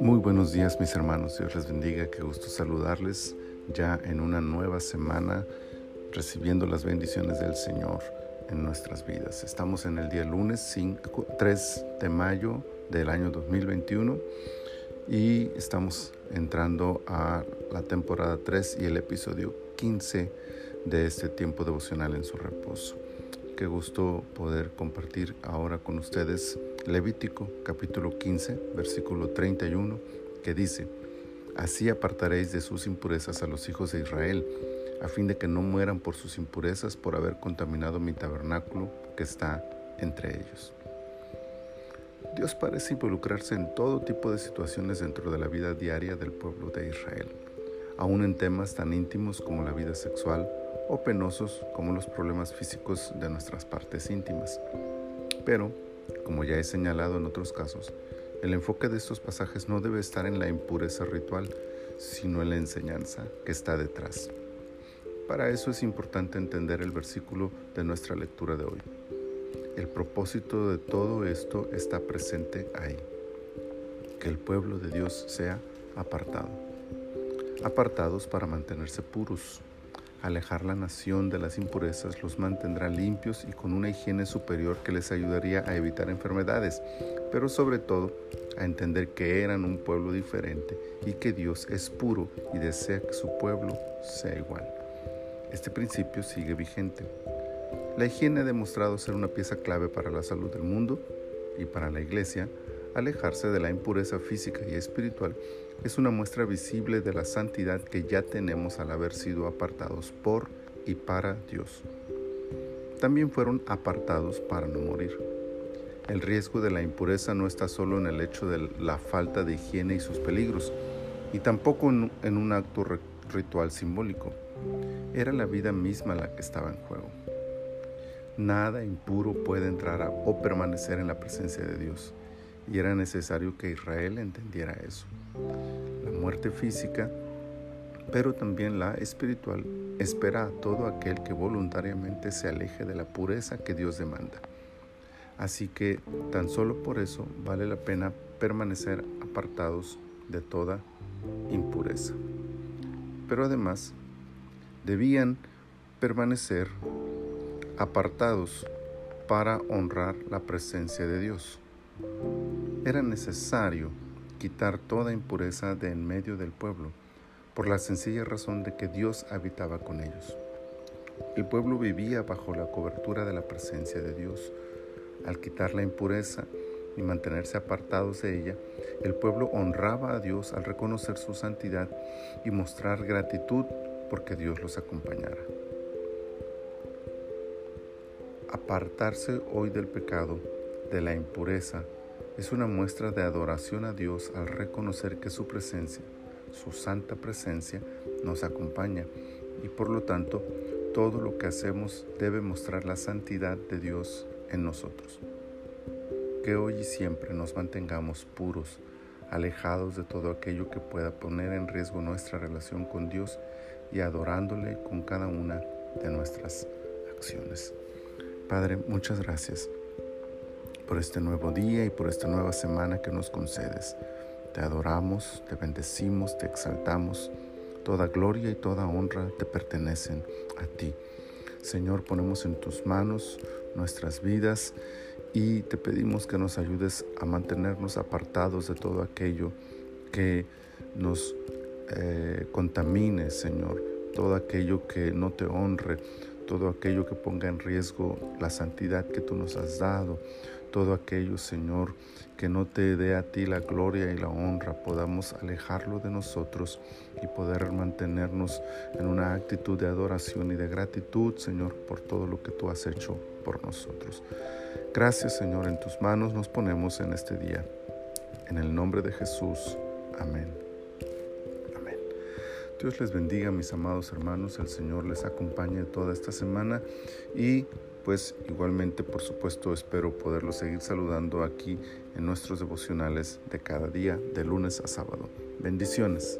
Muy buenos días mis hermanos, Dios les bendiga, qué gusto saludarles ya en una nueva semana recibiendo las bendiciones del Señor en nuestras vidas. Estamos en el día lunes 5, 3 de mayo del año 2021 y estamos entrando a la temporada 3 y el episodio 15 de este tiempo devocional en su reposo. Qué gusto poder compartir ahora con ustedes Levítico capítulo 15, versículo 31, que dice, Así apartaréis de sus impurezas a los hijos de Israel, a fin de que no mueran por sus impurezas por haber contaminado mi tabernáculo que está entre ellos. Dios parece involucrarse en todo tipo de situaciones dentro de la vida diaria del pueblo de Israel, aún en temas tan íntimos como la vida sexual, o penosos como los problemas físicos de nuestras partes íntimas. Pero, como ya he señalado en otros casos, el enfoque de estos pasajes no debe estar en la impureza ritual, sino en la enseñanza que está detrás. Para eso es importante entender el versículo de nuestra lectura de hoy. El propósito de todo esto está presente ahí, que el pueblo de Dios sea apartado, apartados para mantenerse puros, Alejar la nación de las impurezas los mantendrá limpios y con una higiene superior que les ayudaría a evitar enfermedades, pero sobre todo a entender que eran un pueblo diferente y que Dios es puro y desea que su pueblo sea igual. Este principio sigue vigente. La higiene ha demostrado ser una pieza clave para la salud del mundo y para la iglesia, alejarse de la impureza física y espiritual es una muestra visible de la santidad que ya tenemos al haber sido apartados por y para Dios. También fueron apartados para no morir. El riesgo de la impureza no está solo en el hecho de la falta de higiene y sus peligros, y tampoco en, un acto ritual simbólico. Era la vida misma la que estaba en juego. Nada impuro puede entrar o permanecer en la presencia de Dios y era necesario que Israel entendiera eso. La muerte física, pero también la espiritual, espera a todo aquel que voluntariamente se aleje de la pureza que Dios demanda. Así que tan solo por eso vale la pena permanecer apartados de toda impureza. Pero además, debían permanecer apartados para honrar la presencia de Dios. Era necesario quitar toda impureza de en medio del pueblo, por la sencilla razón de que Dios habitaba con ellos. El pueblo vivía bajo la cobertura de la presencia de Dios. Al quitar la impureza y mantenerse apartados de ella, el pueblo honraba a Dios al reconocer su santidad y mostrar gratitud porque Dios los acompañara. Apartarse hoy del pecado, de la impureza, es una muestra de adoración a Dios al reconocer que su presencia, su santa presencia, nos acompaña y por lo tanto todo lo que hacemos debe mostrar la santidad de Dios en nosotros. Que hoy y siempre nos mantengamos puros, alejados de todo aquello que pueda poner en riesgo nuestra relación con Dios y adorándole con cada una de nuestras acciones. Padre, muchas gracias por este nuevo día y por esta nueva semana que nos concedes. Te adoramos, te bendecimos, te exaltamos. Toda gloria y toda honra te pertenecen a ti. Señor, ponemos en tus manos nuestras vidas y te pedimos que nos ayudes a mantenernos apartados de todo aquello que nos eh, contamine, Señor, todo aquello que no te honre, todo aquello que ponga en riesgo la santidad que tú nos has dado, todo aquello, Señor, que no te dé a ti la gloria y la honra, podamos alejarlo de nosotros y poder mantenernos en una actitud de adoración y de gratitud, Señor, por todo lo que tú has hecho por nosotros. Gracias, Señor, en tus manos nos ponemos en este día. En el nombre de Jesús. Amén. Amén. Dios les bendiga, mis amados hermanos. El Señor les acompañe toda esta semana y pues igualmente por supuesto espero poderlo seguir saludando aquí en nuestros devocionales de cada día, de lunes a sábado. Bendiciones.